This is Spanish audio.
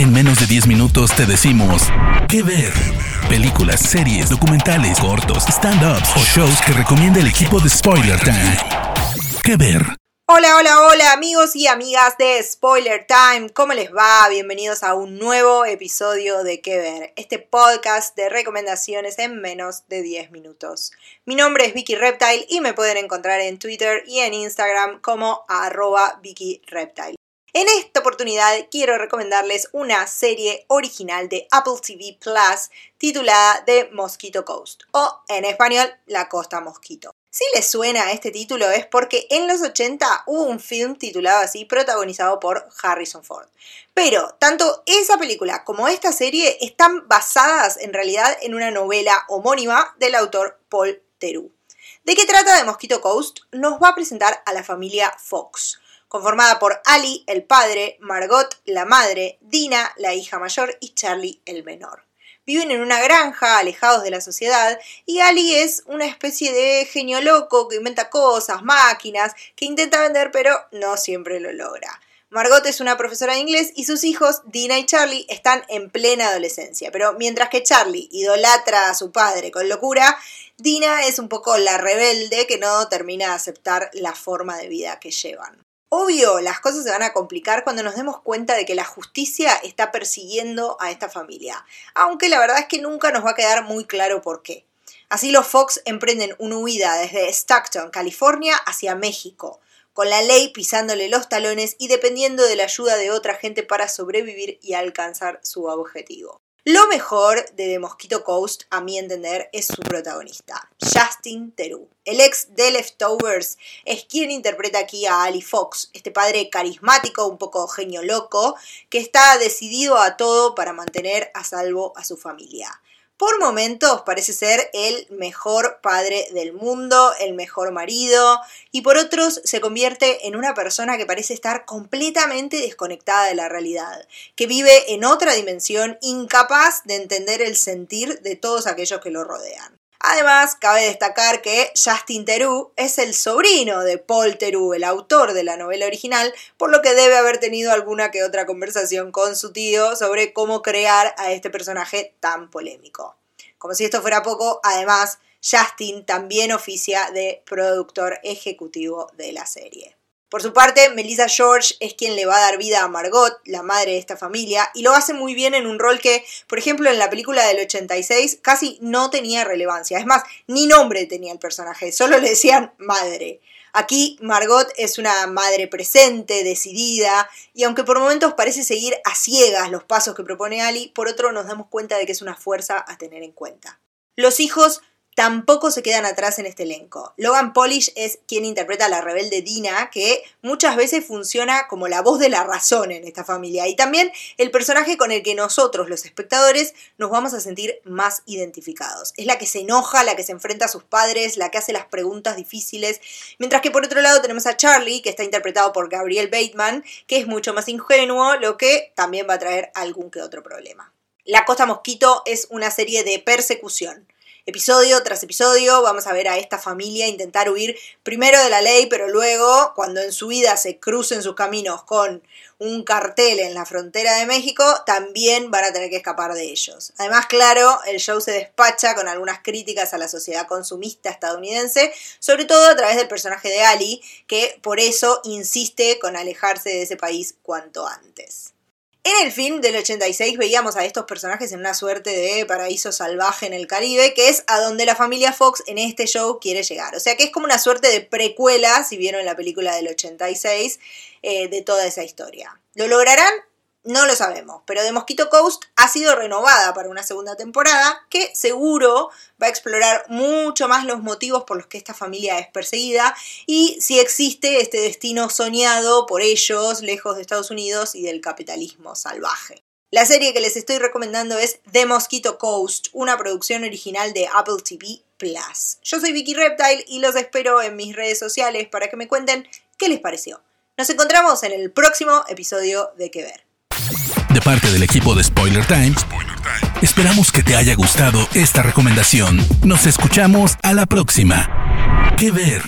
En menos de 10 minutos te decimos qué ver. Películas, series, documentales, cortos, stand-ups o shows que recomienda el equipo de Spoiler Time. ¿Qué ver? Hola, hola, hola amigos y amigas de Spoiler Time, ¿cómo les va? Bienvenidos a un nuevo episodio de ¿Qué ver? Este podcast de recomendaciones en menos de 10 minutos. Mi nombre es Vicky Reptile y me pueden encontrar en Twitter y en Instagram como arroba Vicky Reptile. En esta oportunidad quiero recomendarles una serie original de Apple TV Plus titulada The Mosquito Coast o en español La Costa Mosquito. Si les suena este título es porque en los 80 hubo un film titulado así protagonizado por Harrison Ford. Pero tanto esa película como esta serie están basadas en realidad en una novela homónima del autor Paul Theroux. ¿De qué trata The Mosquito Coast? Nos va a presentar a la familia Fox conformada por Ali, el padre, Margot, la madre, Dina, la hija mayor y Charlie, el menor. Viven en una granja, alejados de la sociedad, y Ali es una especie de genio loco que inventa cosas, máquinas, que intenta vender pero no siempre lo logra. Margot es una profesora de inglés y sus hijos, Dina y Charlie, están en plena adolescencia. Pero mientras que Charlie idolatra a su padre con locura, Dina es un poco la rebelde que no termina de aceptar la forma de vida que llevan. Obvio, las cosas se van a complicar cuando nos demos cuenta de que la justicia está persiguiendo a esta familia, aunque la verdad es que nunca nos va a quedar muy claro por qué. Así los Fox emprenden una huida desde Stockton, California, hacia México, con la ley pisándole los talones y dependiendo de la ayuda de otra gente para sobrevivir y alcanzar su objetivo. Lo mejor de The Mosquito Coast, a mi entender, es su protagonista, Justin Theroux. El ex de Leftovers es quien interpreta aquí a Ali Fox, este padre carismático, un poco genio loco, que está decidido a todo para mantener a salvo a su familia. Por momentos parece ser el mejor padre del mundo, el mejor marido, y por otros se convierte en una persona que parece estar completamente desconectada de la realidad, que vive en otra dimensión, incapaz de entender el sentir de todos aquellos que lo rodean. Además, cabe destacar que Justin Theroux es el sobrino de Paul Theroux, el autor de la novela original, por lo que debe haber tenido alguna que otra conversación con su tío sobre cómo crear a este personaje tan polémico. Como si esto fuera poco, además, Justin también oficia de productor ejecutivo de la serie. Por su parte, Melissa George es quien le va a dar vida a Margot, la madre de esta familia, y lo hace muy bien en un rol que, por ejemplo, en la película del 86 casi no tenía relevancia. Es más, ni nombre tenía el personaje, solo le decían madre. Aquí Margot es una madre presente, decidida, y aunque por momentos parece seguir a ciegas los pasos que propone Ali, por otro nos damos cuenta de que es una fuerza a tener en cuenta. Los hijos tampoco se quedan atrás en este elenco. Logan Polish es quien interpreta a la rebelde Dina, que muchas veces funciona como la voz de la razón en esta familia, y también el personaje con el que nosotros, los espectadores, nos vamos a sentir más identificados. Es la que se enoja, la que se enfrenta a sus padres, la que hace las preguntas difíciles, mientras que por otro lado tenemos a Charlie, que está interpretado por Gabriel Bateman, que es mucho más ingenuo, lo que también va a traer algún que otro problema. La Costa Mosquito es una serie de persecución episodio tras episodio vamos a ver a esta familia intentar huir primero de la ley, pero luego, cuando en su vida se crucen sus caminos con un cartel en la frontera de México, también van a tener que escapar de ellos. Además, claro, el show se despacha con algunas críticas a la sociedad consumista estadounidense, sobre todo a través del personaje de Ali, que por eso insiste con alejarse de ese país cuanto antes. En el film del 86 veíamos a estos personajes en una suerte de paraíso salvaje en el Caribe, que es a donde la familia Fox en este show quiere llegar. O sea que es como una suerte de precuela, si vieron la película del 86, eh, de toda esa historia. ¿Lo lograrán? No lo sabemos, pero The Mosquito Coast ha sido renovada para una segunda temporada que seguro va a explorar mucho más los motivos por los que esta familia es perseguida y si existe este destino soñado por ellos lejos de Estados Unidos y del capitalismo salvaje. La serie que les estoy recomendando es The Mosquito Coast, una producción original de Apple TV Plus. Yo soy Vicky Reptile y los espero en mis redes sociales para que me cuenten qué les pareció. Nos encontramos en el próximo episodio de Que Ver. De parte del equipo de Spoiler Time, esperamos que te haya gustado esta recomendación. Nos escuchamos a la próxima. ¿Qué ver?